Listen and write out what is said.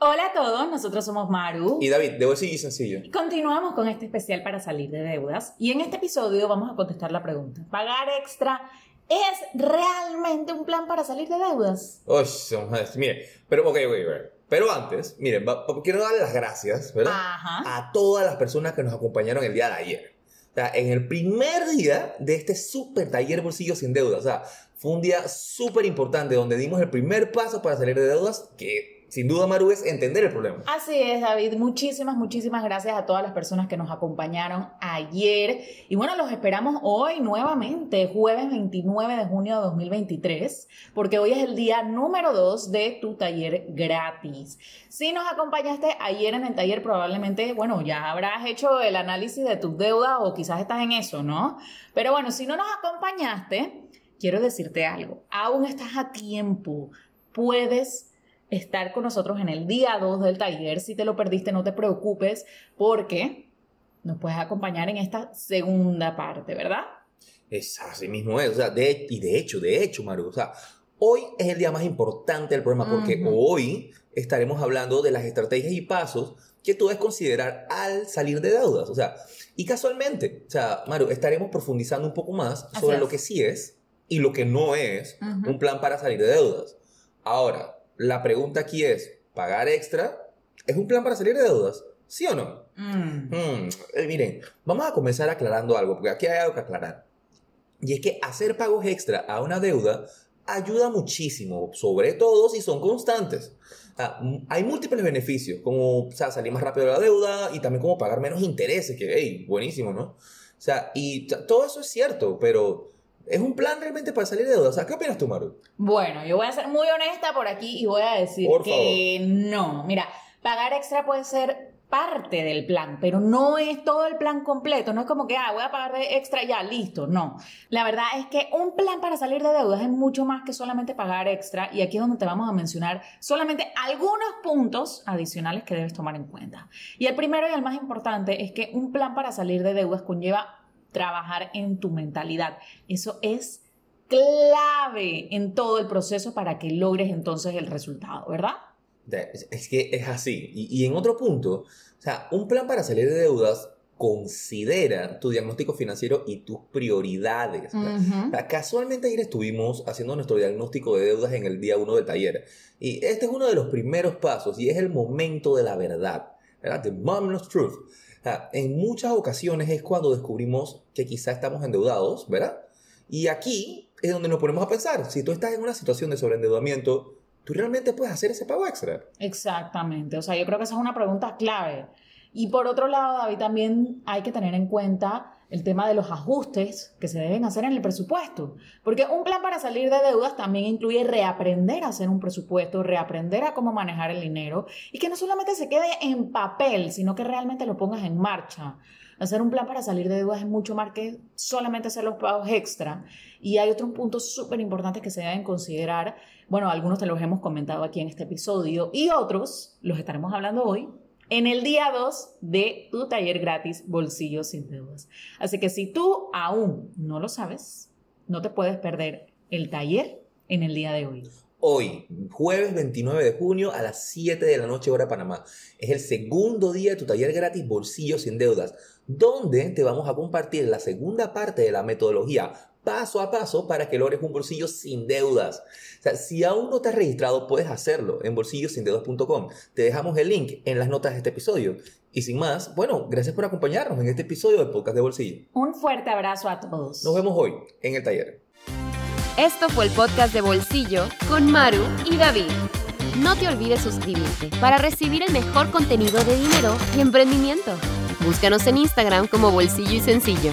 Hola a todos, nosotros somos Maru. Y David, de bolsillo y sencillo. Continuamos con este especial para salir de deudas. Y en este episodio vamos a contestar la pregunta: ¿pagar extra es realmente un plan para salir de deudas? Uy, mire, pero, ok, ok, Pero antes, miren, quiero darle las gracias, ¿verdad? A todas las personas que nos acompañaron el día de ayer. O sea, en el primer día de este super taller Bolsillo sin Deudas. O sea, fue un día súper importante donde dimos el primer paso para salir de deudas que sin duda, Maru, es entender el problema. Así es, David. Muchísimas, muchísimas gracias a todas las personas que nos acompañaron ayer. Y bueno, los esperamos hoy nuevamente, jueves 29 de junio de 2023, porque hoy es el día número 2 de tu taller gratis. Si nos acompañaste ayer en el taller, probablemente, bueno, ya habrás hecho el análisis de tus deudas o quizás estás en eso, ¿no? Pero bueno, si no nos acompañaste, quiero decirte algo. Aún estás a tiempo. Puedes estar con nosotros en el día 2 del taller. Si te lo perdiste, no te preocupes porque nos puedes acompañar en esta segunda parte, ¿verdad? Es así mismo es. O sea, de, y de hecho, de hecho, Maru, o sea, hoy es el día más importante del programa porque hoy estaremos hablando de las estrategias y pasos que tú debes considerar al salir de deudas. O sea, y casualmente, o sea, Maru, estaremos profundizando un poco más sobre lo que sí es y lo que no es un plan para salir de deudas. Ahora, la pregunta aquí es, ¿pagar extra es un plan para salir de deudas? ¿Sí o no? Mm. Mm, eh, miren, vamos a comenzar aclarando algo, porque aquí hay algo que aclarar. Y es que hacer pagos extra a una deuda ayuda muchísimo, sobre todo si son constantes. hay múltiples beneficios, como salir más rápido de la deuda y también como pagar menos intereses, que, hey, buenísimo, ¿no? O sea, y todo eso es cierto, pero ¿Es un plan realmente para salir de deuda? ¿qué opinas tú, Maru? Bueno, yo voy a ser muy honesta por aquí y voy a decir que no. Mira, pagar extra puede ser parte del plan, pero no es todo el plan completo. No es como que, ah, voy a pagar de extra ya, listo. No. La verdad es que un plan para salir de deudas es mucho más que solamente pagar extra. Y aquí es donde te vamos a mencionar solamente algunos puntos adicionales que debes tomar en cuenta. Y el primero y el más importante es que un plan para salir de deudas conlleva trabajar en tu mentalidad. Eso es clave en todo el proceso para que logres entonces el resultado, ¿verdad? Es que es así. Y, en otro punto, o sea, un plan para salir de deudas considera tu diagnóstico financiero y tus prioridades. casualmente ayer estuvimos haciendo nuestro diagnóstico de deudas en el día 1 del taller. Y este es uno de los primeros pasos y es el momento de la verdad. ¿verdad? The moment truth en muchas ocasiones es cuando descubrimos que quizá estamos endeudados, ¿verdad? Y aquí es donde nos ponemos a pensar, si tú estás en una situación de sobreendeudamiento, ¿tú realmente puedes hacer ese pago extra? Exactamente, o sea, yo creo que esa es una pregunta clave. Y por otro lado, David, también hay que tener en cuenta el tema de los ajustes que se deben hacer en el presupuesto. Porque un plan para salir de deudas también incluye reaprender a hacer un presupuesto, reaprender a cómo manejar el dinero y que no solamente se quede en papel, sino que realmente lo pongas en marcha. Hacer un plan para salir de deudas es mucho más que solamente hacer los pagos extra. Y hay otros puntos súper importantes que se deben considerar. Bueno, algunos te los hemos comentado aquí en este episodio y otros los estaremos hablando hoy en el día 2 de tu taller gratis Bolsillos sin Deudas. Así que si tú aún no lo sabes, no te puedes perder el taller en el día de hoy. Hoy, jueves 29 de junio a las 7 de la noche hora Panamá. Es el segundo día de tu taller gratis Bolsillos sin Deudas, donde te vamos a compartir la segunda parte de la metodología paso a paso para que logres un bolsillo sin deudas. O sea, si aún no te has registrado, puedes hacerlo en bolsillosindeudas.com. Te dejamos el link en las notas de este episodio. Y sin más, bueno, gracias por acompañarnos en este episodio del podcast de Bolsillo. Un fuerte abrazo a todos. Nos vemos hoy en el taller. Esto fue el podcast de Bolsillo con Maru y David. No te olvides suscribirte para recibir el mejor contenido de dinero y emprendimiento. Búscanos en Instagram como Bolsillo y Sencillo.